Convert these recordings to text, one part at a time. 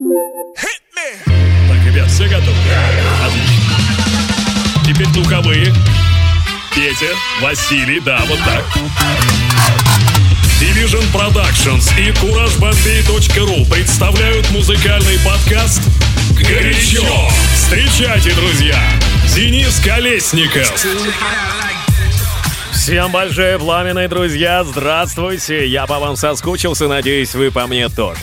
Так, ребят, все готовы? Отлично. Теперь духовые. Петя, Василий, да, вот так. Division Productions и CourageBombay.ru представляют музыкальный подкаст «Горячо». Встречайте, друзья, Денис Колесников. Всем большое пламенные друзья, здравствуйте! Я по вам соскучился, надеюсь, вы по мне тоже.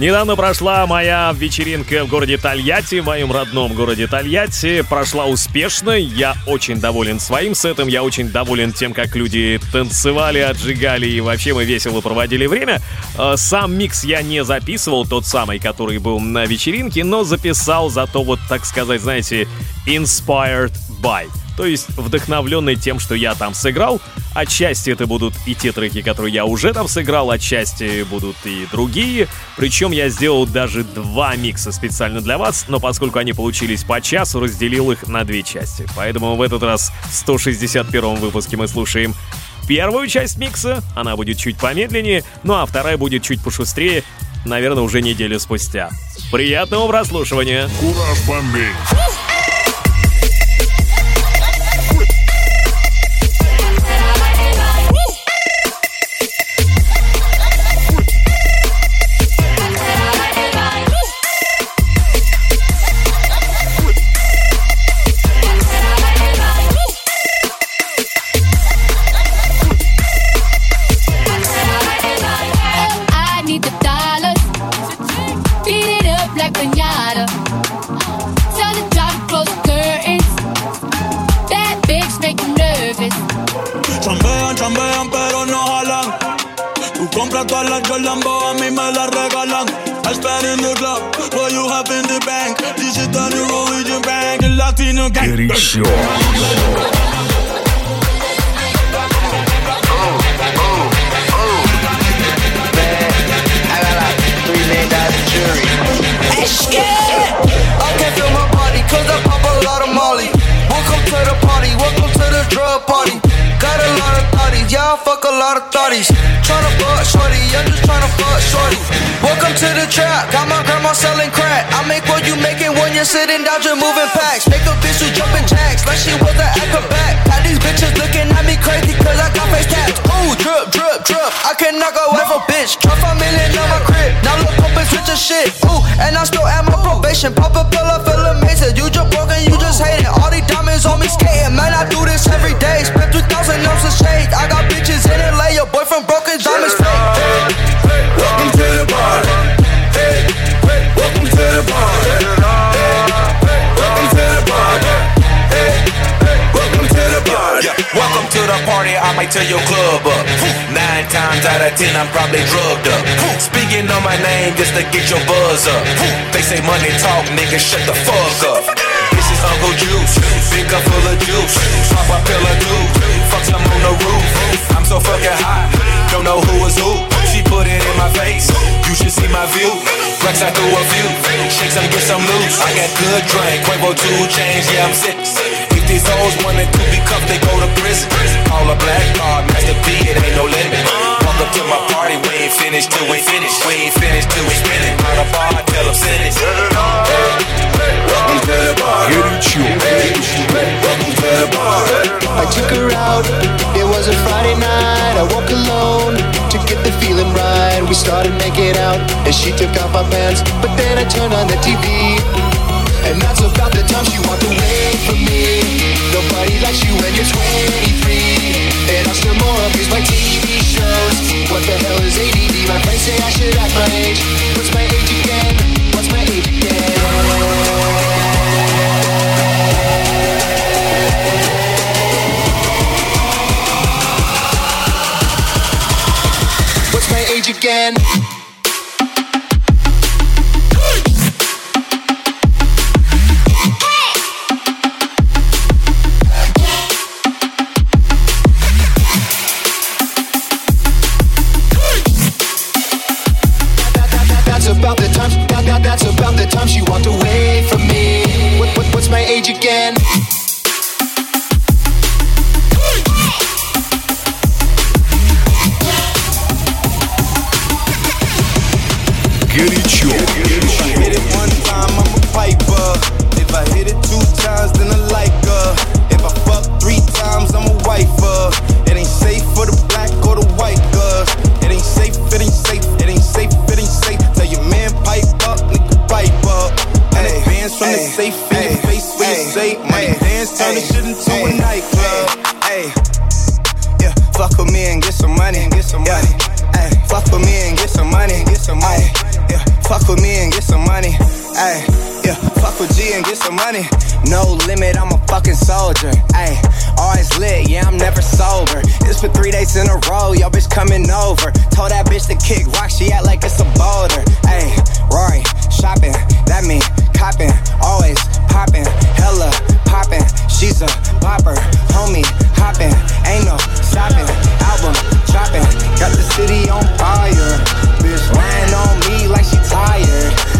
Недавно прошла моя вечеринка в городе Тольятти, в моем родном городе Тольятти. Прошла успешно, я очень доволен своим сетом, я очень доволен тем, как люди танцевали, отжигали и вообще мы весело проводили время. Э, сам микс я не записывал, тот самый, который был на вечеринке, но записал зато вот, так сказать, знаете, inspired by то есть вдохновленный тем, что я там сыграл. Отчасти это будут и те треки, которые я уже там сыграл, отчасти будут и другие. Причем я сделал даже два микса специально для вас, но поскольку они получились по часу, разделил их на две части. Поэтому в этот раз в 161 выпуске мы слушаем первую часть микса, она будет чуть помедленнее, ну а вторая будет чуть пошустрее, наверное, уже неделю спустя. Приятного прослушивания! Кураж Бомбей! Compra todas las a mí me las regalan. I spend in the club, what you have in the bank. Religion bank, el latino gang. Show. I can feel my body, cause I pop a lot of molly. Welcome to the party, welcome to the drug party. Got a lot of thotties, fuck a lot of thotties. Tryna fuck shorty, I'm just tryna fuck shorty. Welcome to the trap, got my grandma selling crack. I make what you making when you're sitting down, just moving packs. Make a bitch who jumping jacks like she was an acrobat. Got these bitches looking at me crazy cause I got face tats. Ooh, drip, drip, drip. I can knock her off a bitch. Drop a million on my crib. Now look up and switch a shit. Ooh, and I still at my probation. Pop a pill, I feel amazing. You just broken, you just hate it. All these diamonds on me skating. Man, I do this every day. Spent 2,000 ounces of shade. I got bitches in LA. Your boyfriend broke his diamonds fake. Welcome to the party. Hey, welcome to the party. Welcome to the party. Hey, welcome to the party. Yeah, welcome to the party, I might tear your club up. Nine times out of ten, I'm probably drugged up. Speaking on my name just to get your buzz up. They say money talk, nigga, shut the fuck up. This is Uncle Juice, big cup full of juice. Pop a pill fuck some on the roof. I'm so fucking hot, don't know who is who. She put it in my face, you should see my view. Flex I threw a few, shake some, get some loose. I got good drink, Quavo two chains, yeah I'm sick. If these hoes wanted to be cuffed, they go to prison. And she took off my pants. But then I turned on the TV, and that's about the time she walked away from me. Nobody likes you when you're 23, and I still more abuse my TV shows. What the hell is ADD? My friends say I should act my age. Money. Yeah, fuck with G and get some money. No limit, I'm a fucking soldier. Hey, always lit, yeah, I'm never sober. It's for three days in a row, yo bitch coming over. Told that bitch to kick rock, she act like it's a boulder. Hey, Rory, shopping, that mean copping, always popping, hella popping. She's a popper, homie, hopping, ain't no stopping. Album dropping, got the city on fire. Bitch lying on me like she tired.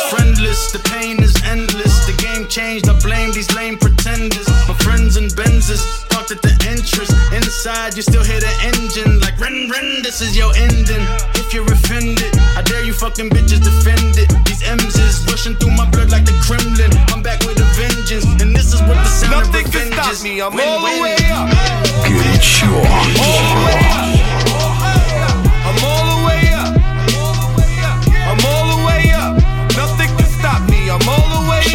The game changed, I blame these lame pretenders. My friends and Benzes parked at the entrance. Inside, you still hear the engine. Like, ren, ren, this is your ending. If you're offended, I dare you fucking bitches defend it. These M's is rushing through my blood like the Kremlin. I'm back with a vengeance, and this is what the sound Nothing of can revenge stop is. me, I'm Win, all the win. way up. Горячо. I'm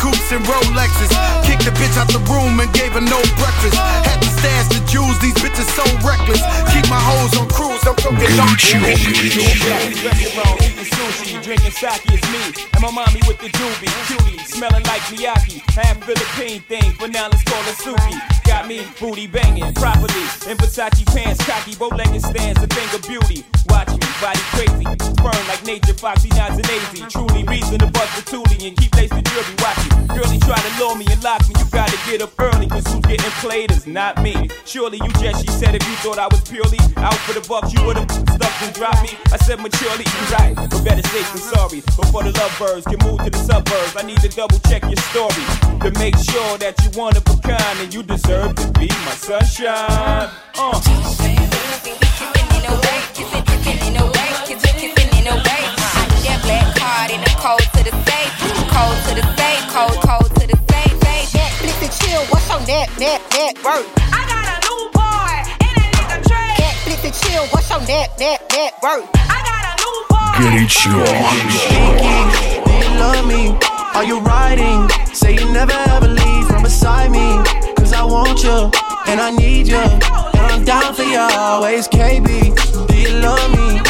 coupes and Rolexes. Kicked the bitch out the room and gave her no breakfast. Had to stash the Jews, these bitches so reckless. Keep my hoes on cruise, I'm cooking on sushi, drinking sake is me. And my mommy with the doobie, cutie, smelling like Miyaki. Half Philippine thing, but now let's call it Suki. Got me booty banging properly. In Versace pants, cocky, bow-legged stands, a thing of beauty. Watch me body crazy. Burn like nature, foxy, nods and lazy. Truly reason to bust the toolie and keep the jewelry. Watch me. Girlie try to lure me and lock me. You gotta get up early, cause who's getting played is not me. Surely you just, she said, if you thought I was purely out for the bucks, you would've stuck and dropped me. I said maturely, you right, but better safe than sorry. Before the lovebirds can move to the suburbs, I need to double check your story to make sure that you one of a kind and you deserve to be my sunshine. Uh the chill. What's your net, net, net worth? I got a new boy and a nigga trippin'. Can't flip the chill. What's your net, net, net worth? I got a new boy. You ain't chill. Speaking. Do you love me? Are you riding? Say you never ever leave from beside me. 'Cause I want you and I need you and I'm down for you always, KB. Do you love me?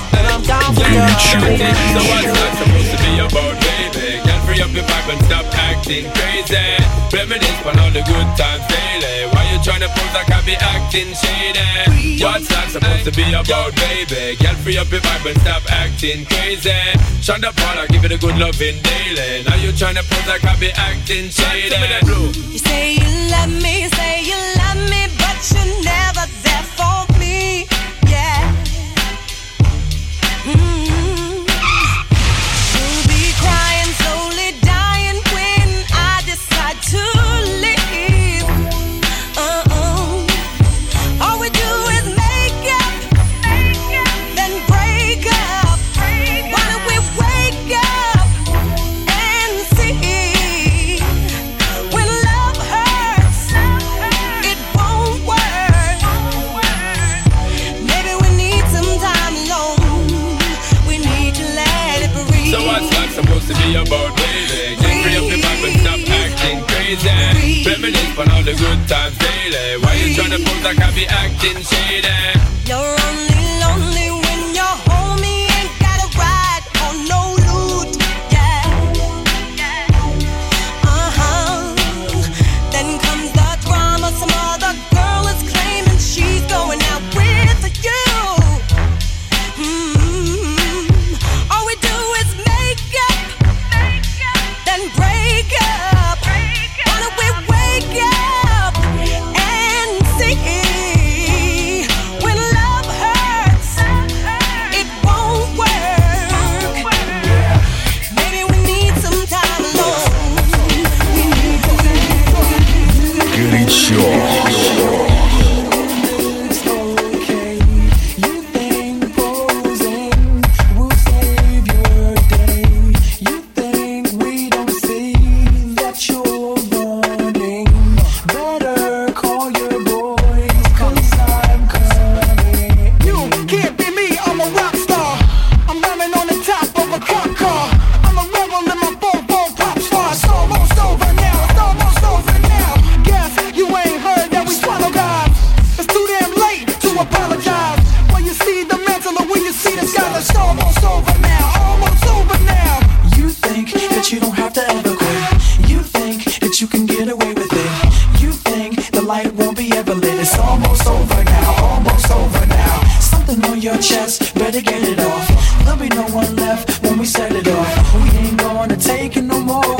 I'm for you. So what's that supposed to be about, baby? Can't free up your vibe and stop acting crazy. Reminisce on all the good times daily. Why you trying to pose like I be acting shady? What's that supposed to be about, baby? Can't free up your vibe and stop acting crazy. Shonda Paula, give it a good loving daily. Now you trying to pose like I be acting shady. You say you love me, say you love me, but you never all the good times daily. Why you tryna pull that I be acting shady? You're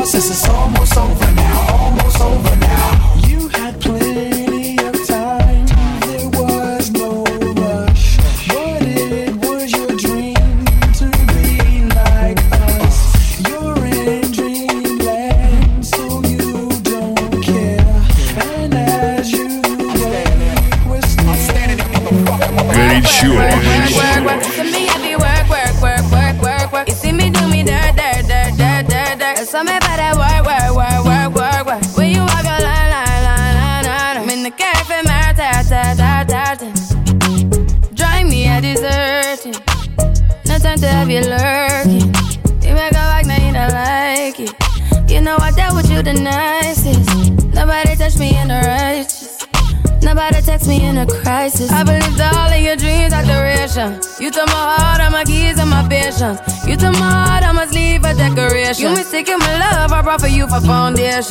This is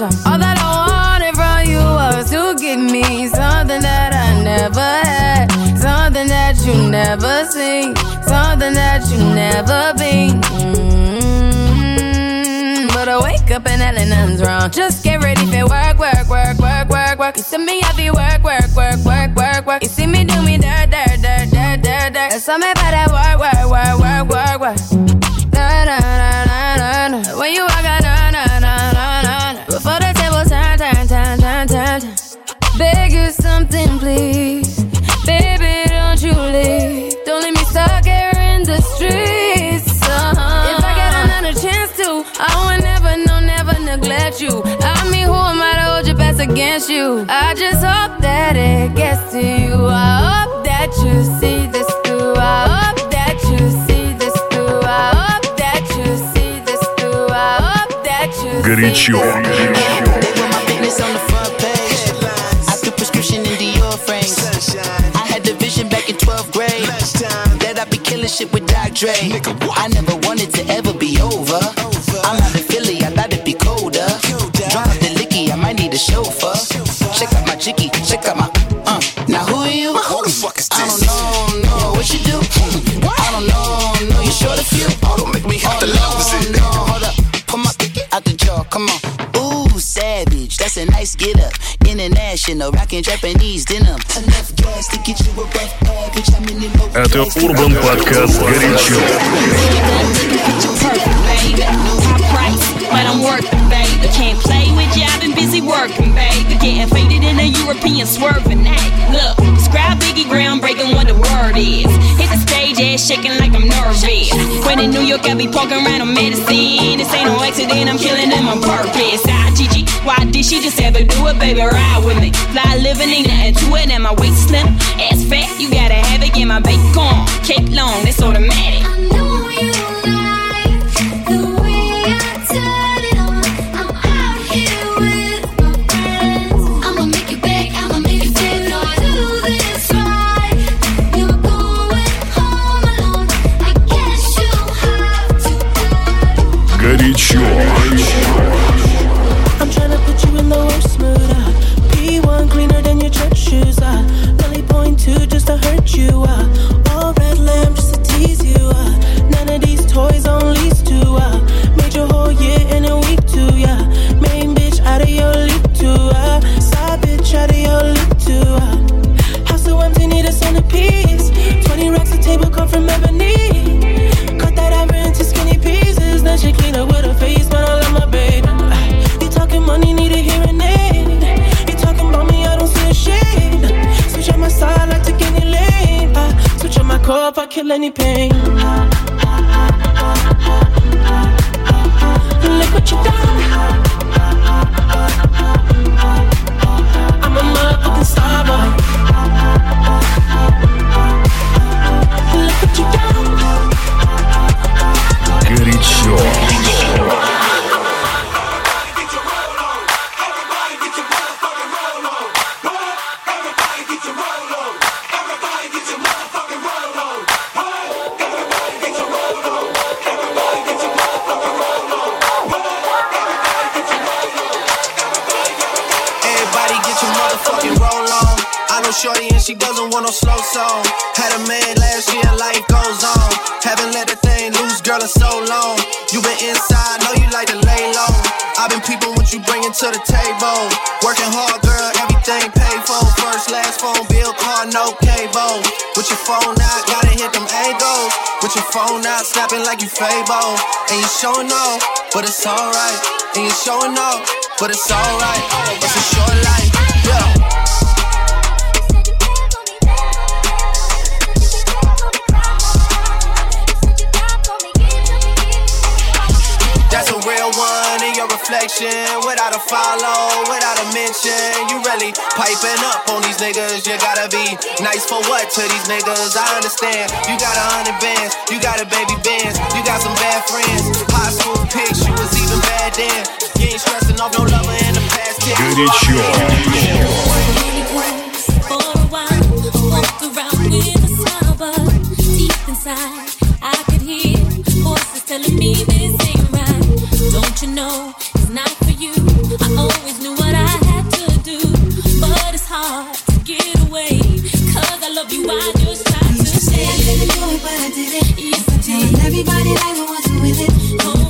potion. All that I wanted from you was to give me something that I never had, something that you never seen, something that you never been. Mm-hmm. But I wake up and that nothing's wrong. Just get ready for work, work, work, work, work, work. You see me, I be work, work, work, work, work, work. You see me do me dirt, dirt, dirt, dirt, dirt, dirt. That's something about that work, work, work, work, work, work. against you. I just hope that it gets to you. I hope that you see this through. I hope that you see this through. I hope that you see this through. I hope that you Горячо. see this through. Shit with Doc Dre. I never wanted to ever be over. I'm not Girl, chauffeur. Check out my jiggy, check out my. Uh. Now who are you? Who the fuck is I this? don't know, no, what you do? I don't know, no, you short a few. Oh, don't make me have to no, lose it. no, hold up, put my pinky out the jaw, come on. Ooh, savage, that's a nice get up. International, rockin' Japanese denim. Enough gas to get you a rough package. I'm in the Это Урбан Подкаст «Горячо». High price, but I'm working, baby. working, baby. Getting faded in a European swerving act. Look, describe Biggie groundbreaking what the word is. Hit the stage, ass shaking like I'm nervous. When in New York, I be poking around on medicine. This ain't no accident, I'm killing them on purpose. Ah, Gigi, why did she just ever do it, baby? Ride with me. Fly living, ain't nothing to it, and my waist slim. Ass fat, you gotta have it, get my bacon. Cake long, that's automatic. But it's alright. It's a short life. That's a real one in your reflection. Without a follow, without a mention. You really piping up on these niggas. You gotta be nice for what to these niggas? I understand. You got a hundred bands, you got a baby bands, you got some bad friends. High school pics, you was bad then. You ain't stressing off no lover in the past. Good you. Don't you know it's not for you? I always knew what I had to do, but it's hard to get away. Cause I love you, I just Everybody like was with it. Oh,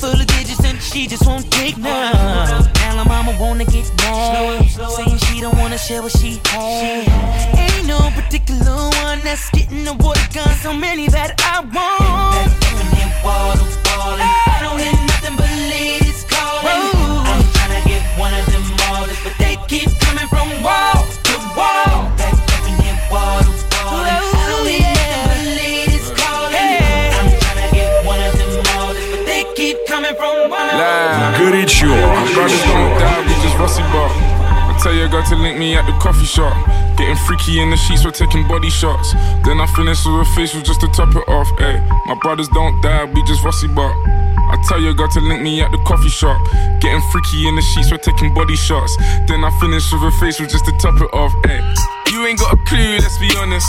full of digits and she just won't take none. Now mama wanna get mad, saying she don't wanna share what she has. Ain't no particular one that's getting the water gun, so many that I want. That infinite wall to I don't hear nothing but leave. I tell your girl to link me at the coffee shop. Getting freaky in the sheets, we're taking body shots. Then I finish with a facial just to top it off. Ay, my brothers don't die, we just rusty bar. I tell your girl to link me at the coffee shop. Getting freaky in the sheets, we're taking body shots. Then I finish with a facial just to top it off. Ay, you ain't got a clue, let's be honest.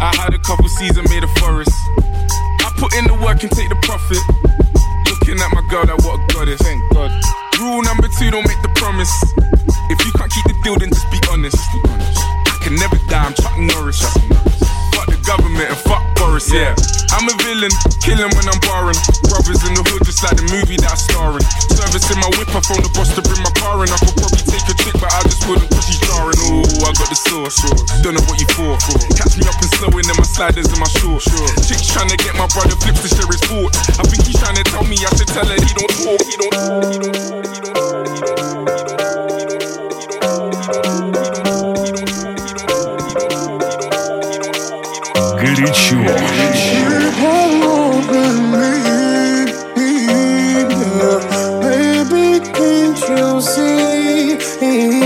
I had a couple seasons made a forest. I put in the work and take the profit. Looking at my girl, that what a goddess. Thank God. Rule number two, don't make the promise. If you can't keep the deal, then just be honest. I can never die, I'm Chuck Norris. Fuck the government and fuck Boris, yeah. I'm a villain, killing when I'm barring. Brothers in the hood, just like the movie that I'm starring. Service in my whip, I phone the boss to bring my car in. I could probably take a chick, but I just wouldn't cause she's jarring. Ooh, I got the sauce. Don't know what you for. Catch me up and slowing in my sliders and my shorts. Chick's trying to get my brother flips to share his sport. I think he's trying to tell me I should tell her he don't talk, he don't talk, he don't talk, he don't talk. Горячо. Baby, can't you see?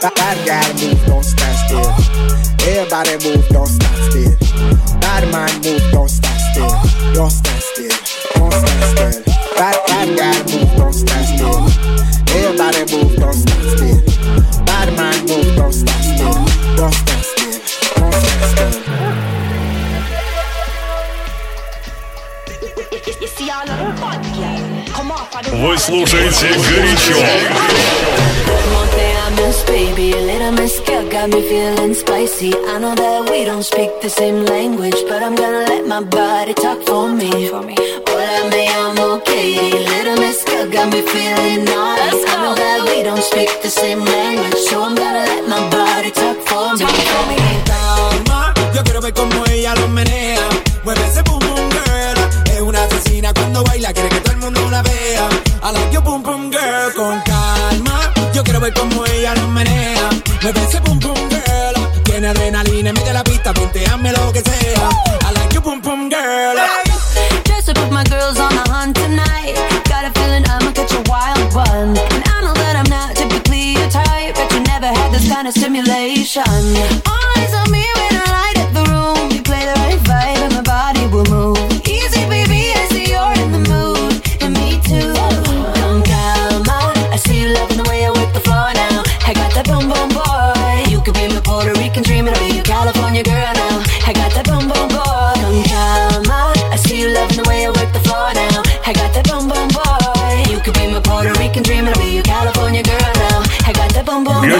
Bad guy move, don't stand still. Everybody move, don't stand still. Bad man move, don't stand still. Don't stand still. Don't stand still. Bad bad guy move, don't stand still. Everybody move, don't stand still. Bad man move, don't stand still. Don't stand still. Don't stand still. You see all of them fun, girl. Come off of the Вы слушаете «Горячо». One thing I miss, baby, a little miss girl got me feeling spicy. I know that we don't speak the same language, but I'm gonna let my body talk for me. Hola, me llamo Katie. Little miss girl got me feeling naughty. I know that we don't speak the same language, so I'm gonna let my body talk for me. Calma, yo quiero ver cómo ella lo menea. Mueve ese boom boom girl. Es una asesina cuando baila, quiere que todo el mundo la vea. I like your boom boom girl. Con calma, yo quiero ver cómo ella lo menea. Mueve ese boom boom girl. Tiene adrenalina en medio de la pista, hazme lo que sea. I like your boom boom girl. Just to put my girls on the hunt tonight. Got a feeling I'ma catch a wild one. And I know that I'm not typically your type, but you never had this kind of stimulation. Eyes on me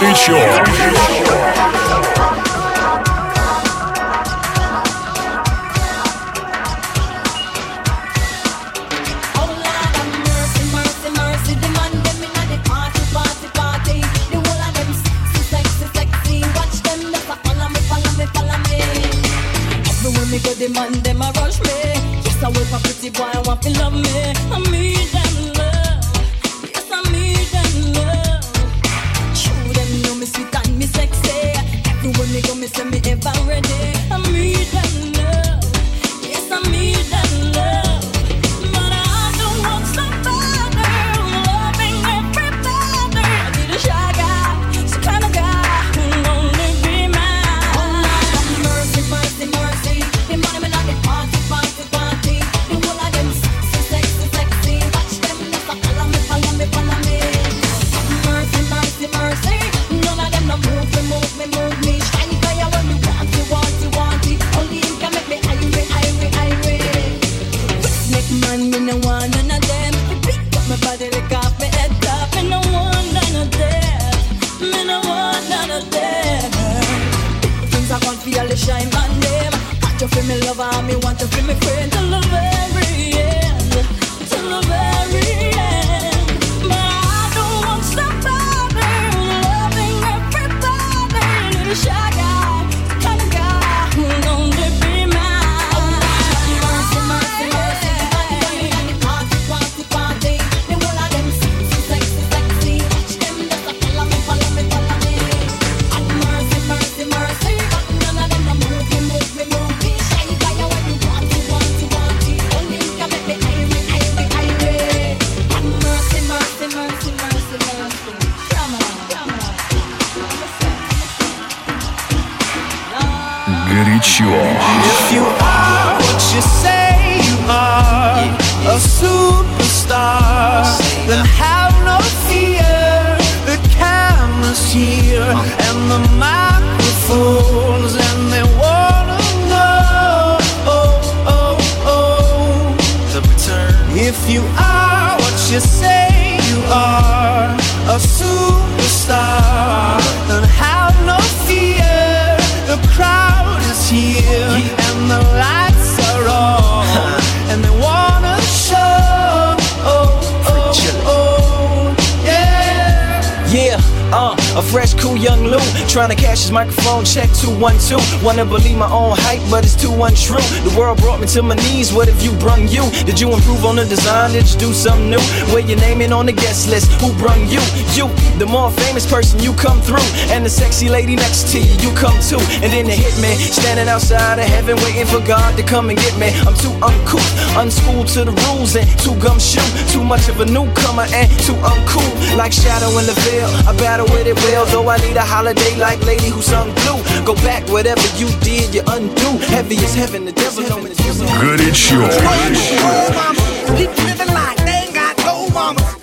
Martin sure. Trying to cash his microphone check 212. Wanna believe my own hype, but it's too untrue. The world brought me to my knees. What if you brung you? Did you improve on the design? Did you do something new? Where your name on the guest list? Who brung you? You, the more famous person, you come through. And the sexy lady next to you, you come too. And then the hit me, standing outside of heaven, waiting for God to come and get me. I'm too uncouth, unschooled to the rules, and too gumshoe. Too much of a newcomer and too uncool. Like shadow in the veil, I battle with it well. Though I need a holiday like lady who sung blue. Go back, whatever you did, you undo. Heavy as heaven, the devil on the devil. Good, it's your People living like they ain't got no mama.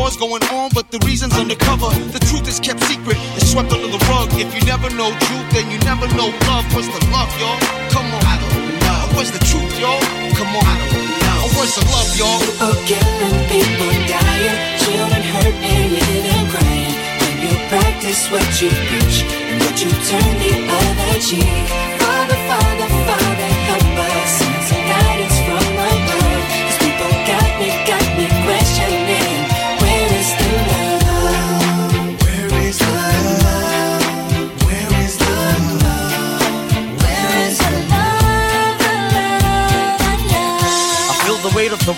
A war what's going on, but the reason's undercover. The truth is kept secret, it's swept under the rug. If you never know truth, then you never know love. What's the love, y'all? Come on. I don't know. What's the truth, y'all? Come on. I don't know. What's the love, y'all? People killing, people dying, children hurt and living crying. When you practice what you preach and what you turn the other cheek. Father, Father, Father,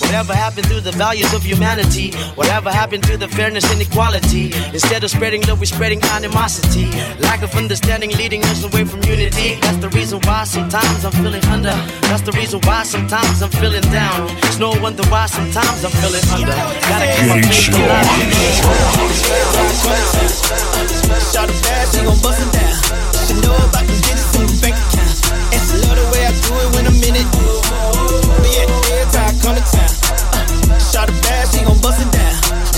Whatever happened to the values of humanity? Whatever happened to the fairness and equality? Instead of spreading love, we're spreading animosity. Lack of understanding leading us away from unity. That's the reason why sometimes I'm feeling under. That's the reason why sometimes I'm feeling down. It's no wonder why sometimes I'm feeling under. Gotta keep my faith alive. Shot a bad, she gon' bust it down. She know about them digits in the bank account. And she love the way I do it when I'm in it. Town. Uh, shot a she gon' bust it down.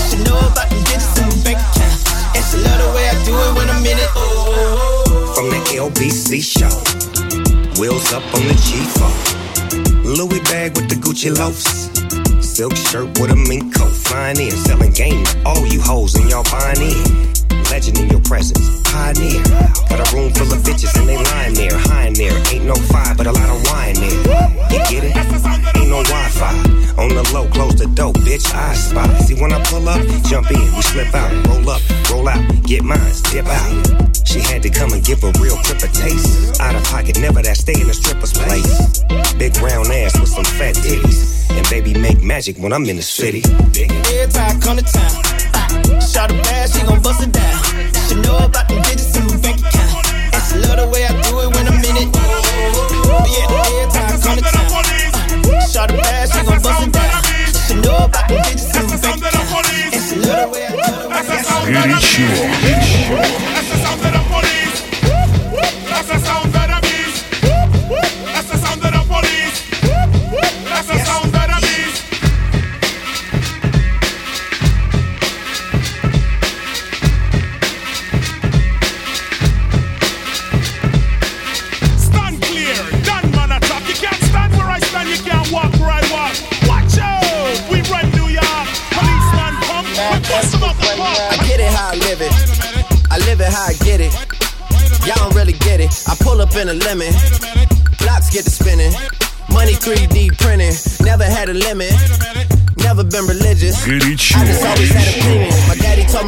She know about them in the bank account. And she love the way I do it when I'm in it. From the LBC show. Wheels up on the G4. Louis bag with the Gucci. Silk shirt with a mink coat. Flying in, selling game. to All you hoes and y'all buying in. Legend in your presence. Pioneer. Got a room full of bitches and they lying there. High in there. Ain't no fire, but a lot of wine there. You get it? Ain't no Wi Fi. On the low, close the door, bitch. I spy. See when I pull up, jump in, we slip out, roll up, roll out, get mine, dip out. She had to come and give a real crip a taste. Out of pocket, never that stay in a stripper's place. Big round ass with some fat titties. And baby make magic when I'm in the city. Every time I come to town. Shot a bad, she gon' bust it down. She know about them digits in the bank account. And she love the way I do it when I'm in it. But yeah, every time I come to town. uh, Shot a bad, she gon' bust it down. She know about them digits in the bank account. And she love the way I do it when I'm in it.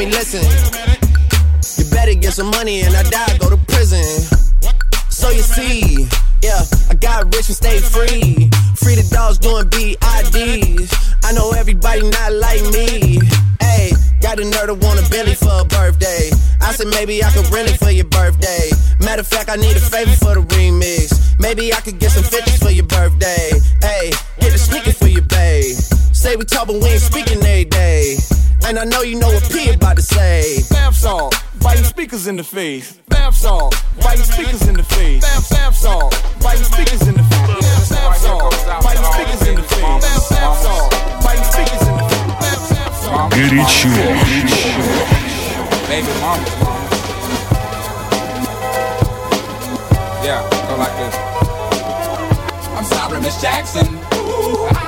Listen. You better get some money and I die, go to prison. So you see, yeah, I got rich and stayed free. Free the dogs doing BIDs. I know everybody not like me. Hey, got a nerd to want a Billy for a birthday. I said maybe I could rent it for your birthday. Matter of fact, I need a favor for the remix. Maybe I could get some 50s for your birthday. Hey, Say we talk, but we ain't speaking every day. And I know you know what P about to say. Bath salt, biting speakers in the face. Bath salt, biting speakers in the face. Bath, bath salt, biting speakers in the face. Bath salt, biting speakers in the face. Bath, bath salt, biting speakers in the face. Горячо. Baby mama. Yeah, go like this. I'm sorry, Miss Jackson. Ooh, I am for real.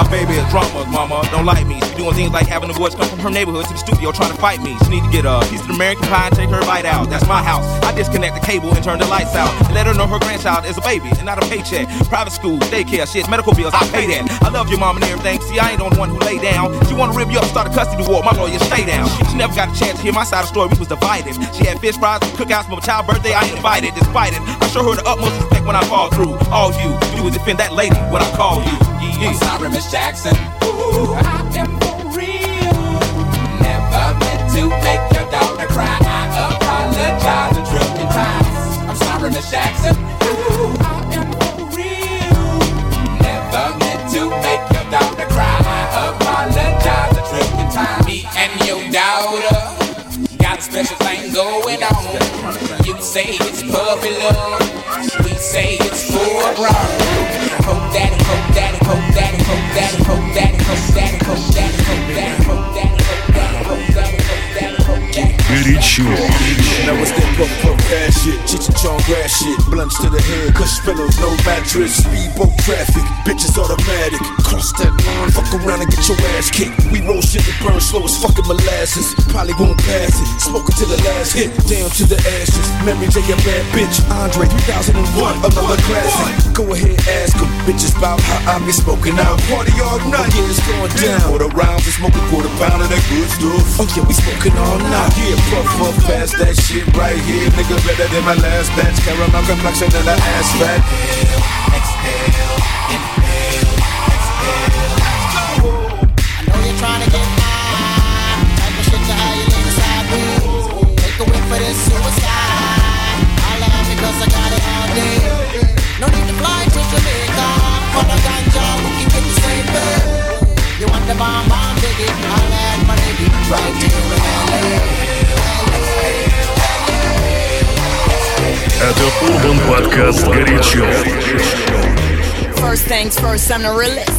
My baby is drama, mama. mama don't like me. She doing things like having the boys come from her neighborhood to the studio trying to fight me. She need to get a piece of American pie and take her bite out. That's my house. I disconnect the cable and turn the lights out. And let her know her grandchild is a baby and not a paycheck. Private school, daycare, shit, medical bills, I pay that. I love your mom and everything. See, I ain't the only one who lay down. She wanna rip you up, start a custody war. My lawyer, stay down. She never got a chance to hear my side of the story. We was divided. She had fish fries and cookouts for my child's birthday. I ain't invited. Despite it, I show her the utmost respect when I fall through. All you do is defend that lady when I call you. I'm sorry, Miss Jackson. Ooh, I am for real. Never meant to make your daughter cry. I apologize a trillion times. I'm sorry, Miss Jackson. Special thing going on. You say it's puppy love. We say it's full grown. Hope daddy, hope daddy, hope daddy, hope daddy, hope daddy, hope daddy, hope daddy, hope daddy, hope daddy, hope daddy, Горячо. Now it's that pump pump ass shit, Cheech and Chong grass shit, blunts to the head, cush pillows, no mattress, speedboat traffic, bitches automatic, cross that line, fuck around and get your ass kicked. We roll shit that burn slow as fucking molasses, probably won't pass it, smoking to the last hit, down to the ashes. Memory take a bad bitch, Andre 3001, another classic. Go ahead, ask them, bitches about how I be smoking out. Party all night, yeah, it's going down. Quarter rounds and smoke a quarter pound of that good stuff. Oh yeah, we smoking all night. Yeah, puff puff past that shit right here, nigga. Better than my last batch. Caramel complexion and the ass fat. know you're trying to get mine. Type of shit. Take a whip for this. I I got it all day. No need to fly to Jamaica. For the ganja, we can get the same thing You want the bomb, bomb, diggy. I'll add my nigga right here in LA. Это Урбан Подкаст «Горячо». First things first, I'm the realest.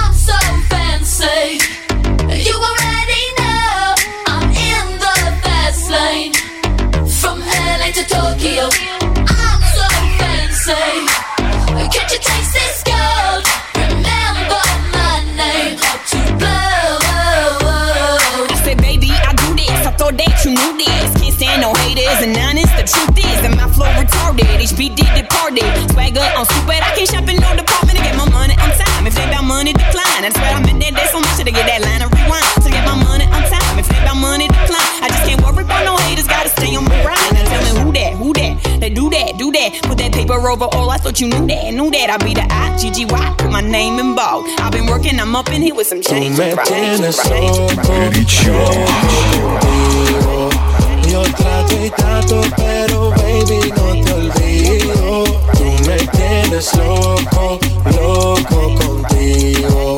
To Tokyo. I'm so fancy. Can't you taste this gold? Remember my name. Up to blow. Oh, oh. I said, baby, I do this. I thought that you knew this. Can't stand no haters and honest. The truth is that my flow retarded. HB did departed. Swagger on stupid. I can't shop in no department to get my money on time. If they about money, decline. I swear I'm in that day so Uber overall. I thought you knew that, knew that. I'd be the I G G Y, put my name in ball. I've been working, I'm up in here with some change. Yo trato y trato, pero baby no te olvido. Tú me tienes loco, loco contigo.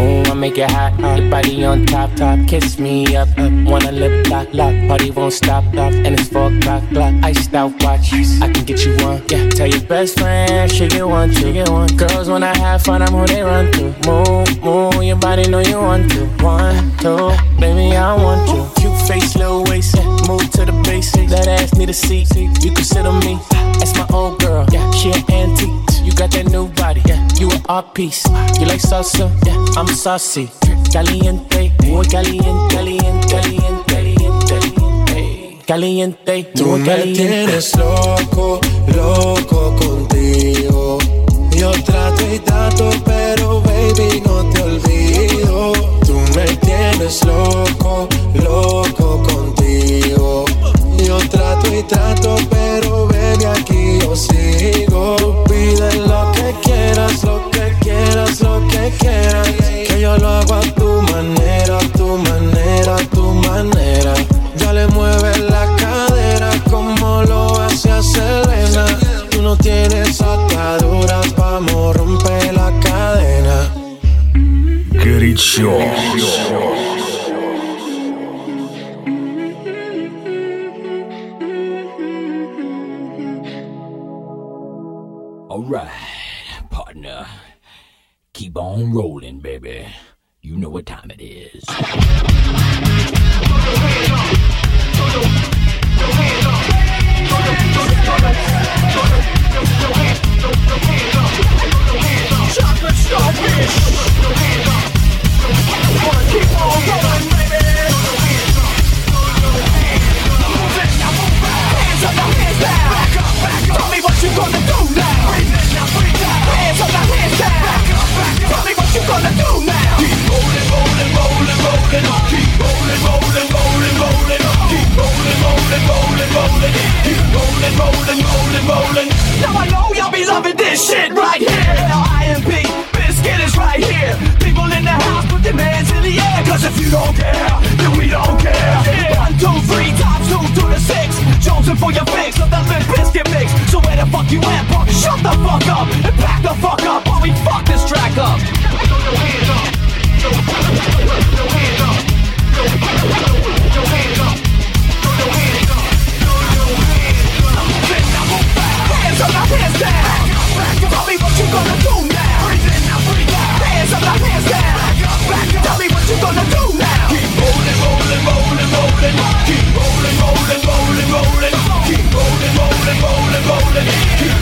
Ooh, I make make it hot. Your body on top, top, kiss me up, up. Wanna lip lock, lock, party won't stop, stop. And it's four o'clock, clock. Iced out watch, I can get you one. Yeah, tell your best friend she get one, she get one. Girls when I have fun, I'm who they run to. Move, move, your body know you want to. One, two, baby I want you. Cute face, little waist, yeah. move to the basics. That ass need a seat, you art piece. You like salsa, yeah, I'm saucy. Caliente, muy caliente, caliente, caliente, caliente. Caliente, Tú me caliente. tienes loco, loco contigo. Yo trato y trato, pero baby no te olvido. Tú me tienes loco, loco contigo. Yo trato y trato, pero baby aquí yo sigo. Pide lo que quieras, lo que quieras, lo que quieras. Que yo lo hago a tu manera, a tu manera, a tu manera. Ya le mueve la cadera como lo hace Selena. Tú no tienes ataduras, vamos romper la cadena. Горячо. All right, partner. Keep On rolling, baby. You know what time it is. Chocolate keep on going, baby. Hands up, now hands down. Back up, back up. Tell me what you gonna do now. Breathe in, now breathe out. Hands up, now hands down. You gonna do now. Keep rolling, rolling, rolling, rolling. Keep rolling, rolling, rolling, rolling. Keep rolling, rolling, rolling, rolling. Keep rolling, rolling, rolling, rolling. Now I know y'all be loving this shit right here. L-I-M-P, Bizkit is right here. People in the house put their hands in the air. Cause if you don't care, then we don't care. One, two, three, times two to the six. Jonesing for your fix of the Limp Bizkit mix. So where the fuck you at, punk? Shut the fuck up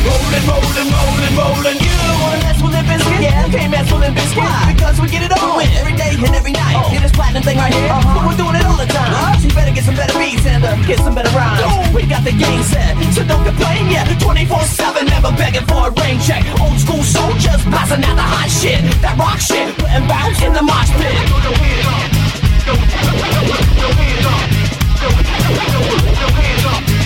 rolling, rolling, rolling, rolling. You wanna mess with Limp Bizkit? Yeah, can't mess with Limp Bizkit. Why? Because we get it on. Win every day and every night. Hear this platinum thing right here? Uh-huh. We're doing it all the time. So you better get some better beats and uh, get some better rhymes. We got the game set, so don't complain. Yeah, 24/7, never begging for a rain check. Old school soldiers passing out the hot shit, that rock shit, putting bounce in the mosh pit. Up, now hands down. Tell me what you gonna do now. Hands up, now hands down. Tell me what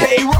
Hey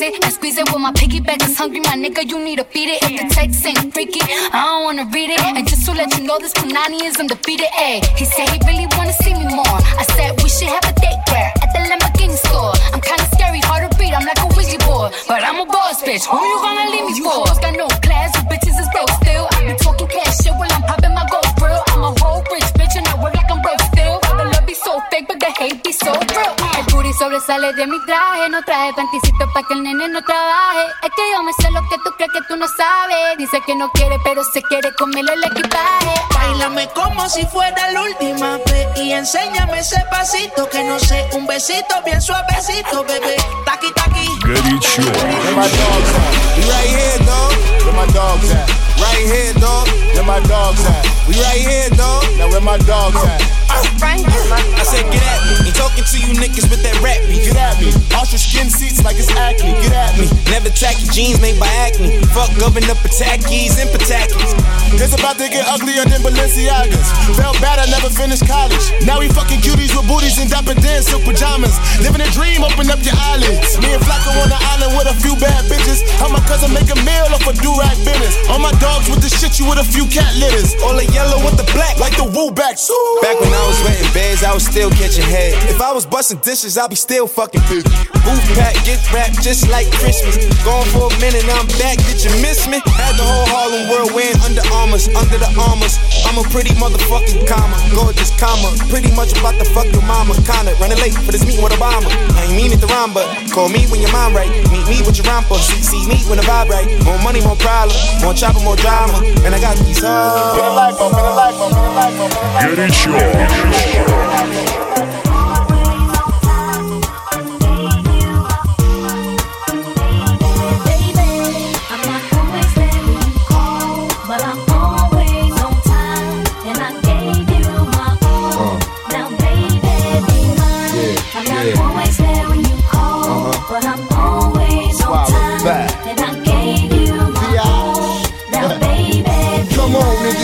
touch it it squeeze it with my piggyback is hungry, my nigga, you need to feed it. If the text ain't freaky, I don't wanna read it. And just to let you know, this Punani is undefeated. Ayy, he said he really wanna see me more. I said we should have a date where at the Lamborghini store. I'm kinda scary, hard to read, I'm like a board. But I'm a boss bitch, who you gonna leave me for? You got no class, you bitches is broke still. I be talking cash shit while I'm popping my gold grill. I'm a whole rich bitch and I work like I'm broke still. The love be so fake, but the hate be so real. panty sobresale de mi traje. No traje panticito para que el nene no trabaje. Es que yo me sé lo que tú crees que tú no sabes. Dice que no quiere, pero se quiere comerle el equipaje. Bailame como si fuera la última vez. Y enséñame ese pasito que no sé. Un besito bien suavecito, bebé. Taqui, taqui. Right here, dog. Where my dogs at? Dog. Where my? We right here, dog. Now where my dogs at? I said get at me. You talking you niggas with that rap beef. Get at me. Ostrich skin seats like it's acne. Get at me. Never tacky jeans made by acne. Fuck govern up Patakis and Patakis. It's about to get uglier than Balenciagas. Felt bad I never finished college. Now we fucking cuties with booties and Dapper Dan's silk pajamas. Living a dream, open up your eyelids. Me and Flacko on the island with a few bad bitches. Help my cousin make a meal off a do-rag business. All my dogs with the shit you with a few cat litters. All the yellow with the black. Like the woo backs. Back when I was renting beds, I was still catching head. If I was busting dishes, I'd be still fucking busy. Booth pack, get wrapped just like Christmas. Gone for a minute, now I'm back. Did you miss me? Had the whole Harlem world wearing under armors, under the armors. I'm a pretty motherfucking comma, gorgeous comma. Pretty much about to fuck your mama, kinda. Running late for this meeting with Obama. I ain't meanin' to rhyme, but call me when your mind right. Meet me with your romper. See, me when the vibe right. More money, more problem. More chopper, more drama. And I got these hoes. Get it life, get it life, get it life, get it life. Get it sure. Back.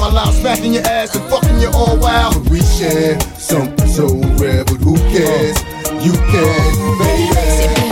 while I'm smacking your ass and fucking you all wild. We share something so rare, but who cares? You can, baby.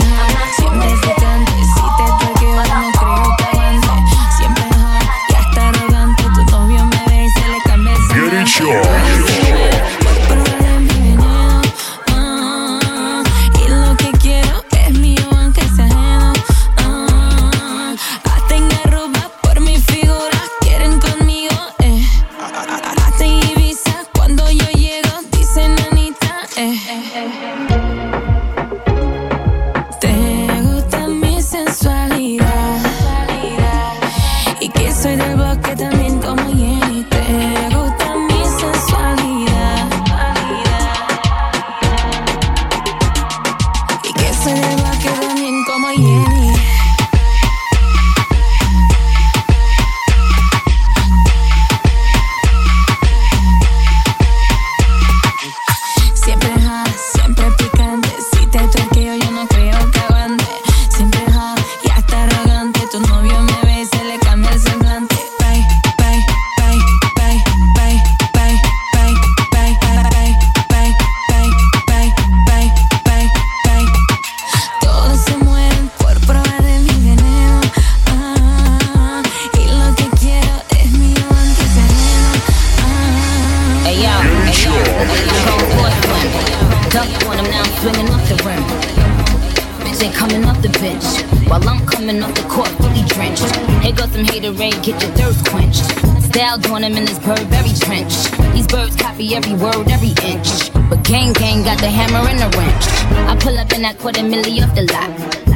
Thirst quenched. Style on him in this Burberry trench. These birds copy every word, every inch. But gang gang got the hammer and the wrench. I pull up in that quarter milli off the lot.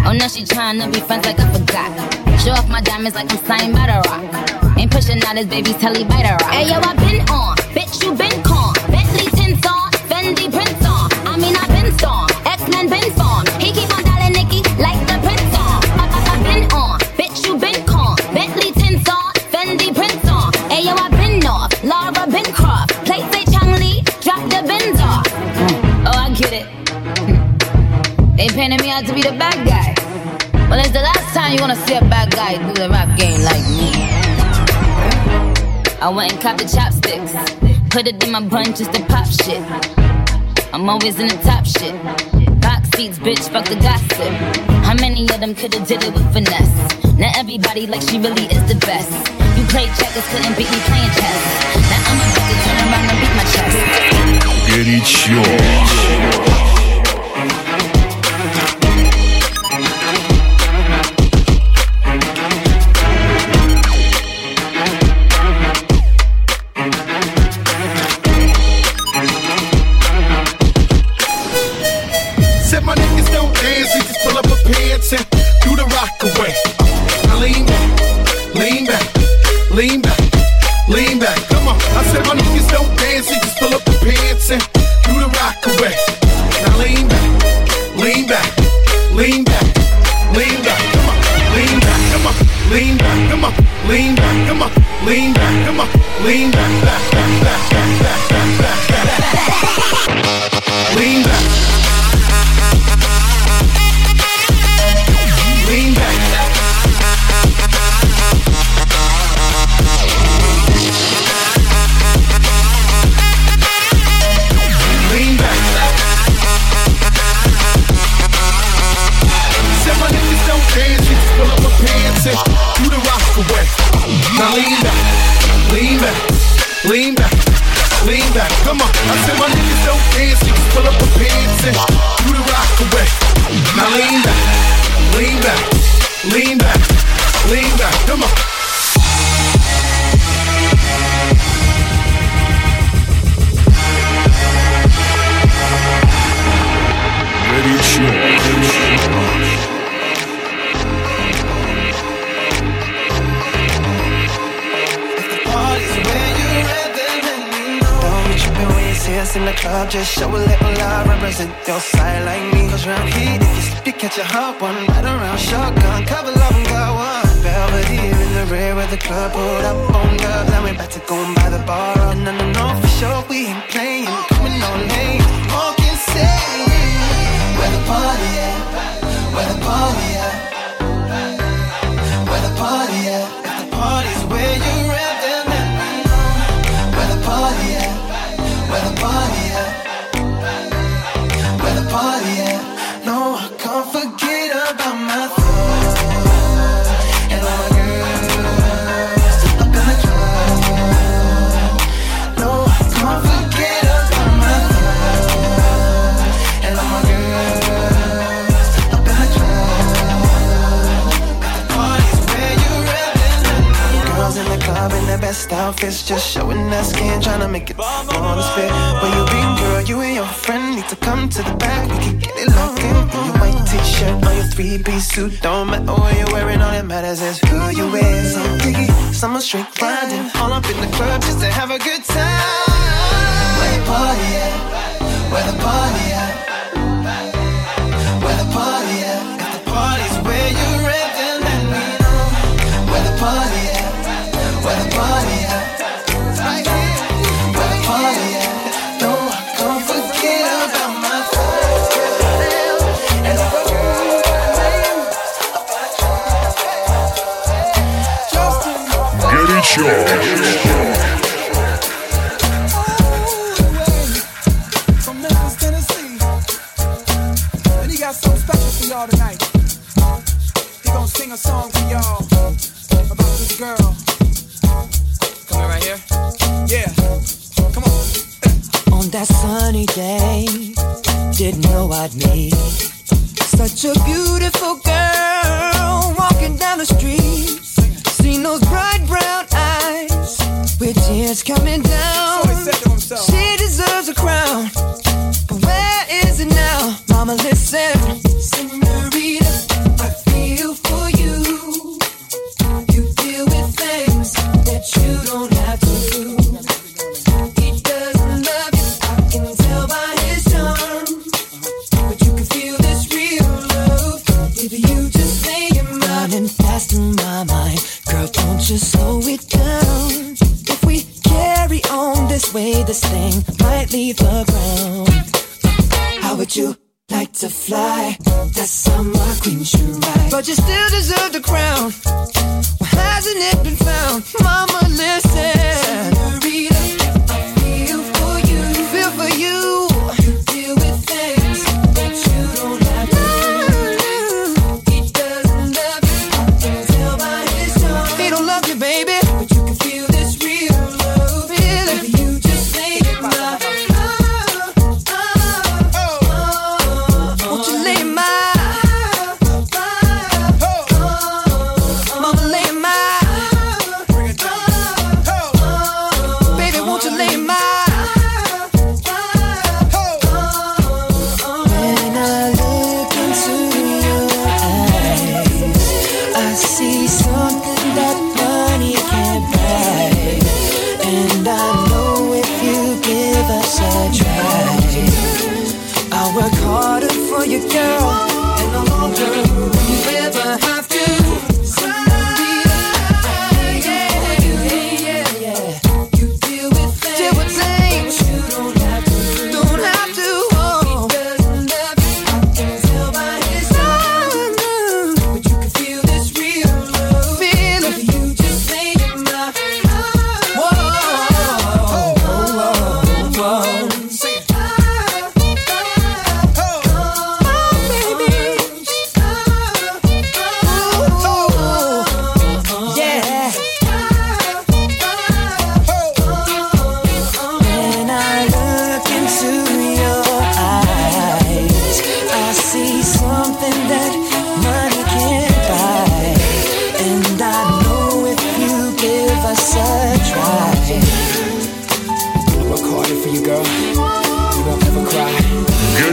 Oh, now she tryna be friends like I forgot. Show off my diamonds like I'm signed by the rock. Ain't pushing out his baby's telly by the rock. Hey yo, I been on, bitch you been con. out to be the bad guy. Well, it's the last time you wanna see a bad guy do the rap game like me. I went and caught the chopsticks, put it in my bun just to pop shit. I'm always in the top shit. Box seats, bitch, fuck the gossip. How many of them could've did it with finesse? Not everybody like she really is the best. You played checkers, couldn't beat me playing chess. Now I'm about to turn around and beat my chest. Горячо. Outfits, just showing that skin, trying to make it on the spit. Where you been, girl? You and your friend need to come to the back. We can get it locked in. Your white t-shirt on your three-piece suit, don't matter what you're wearing. All that matters is who you with. Some diggy, some straight grinding, all up in the club just to have a good time. Where the party at? Where the party at? Where the party at? If the party's where you're at, then let me know. Where the party sure. Fast in my mind, girl, don't you slow it down. If we carry on this way, this thing might leave the ground. How would you like to fly. That's how my queen should ride. But you still deserve the crown.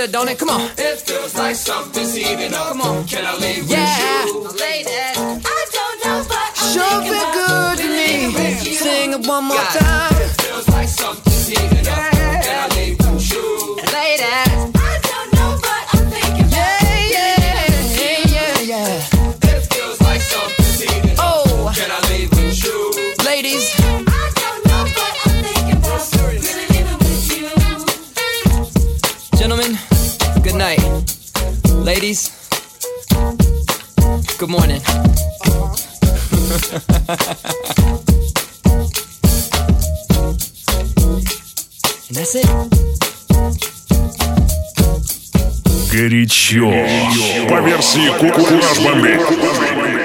good, don't it? Come on. It feels like something's heating up. Come on. Can I leave Yeah. with you? Ladies, I don't know what I'm Sure feel good to me. Sing it one more time. It feels like something's heating up. Can I leave with you? Ladies, Ladies, good morning. Uh-huh. and that's it. Горячо. По версии Кукураж Бамбей.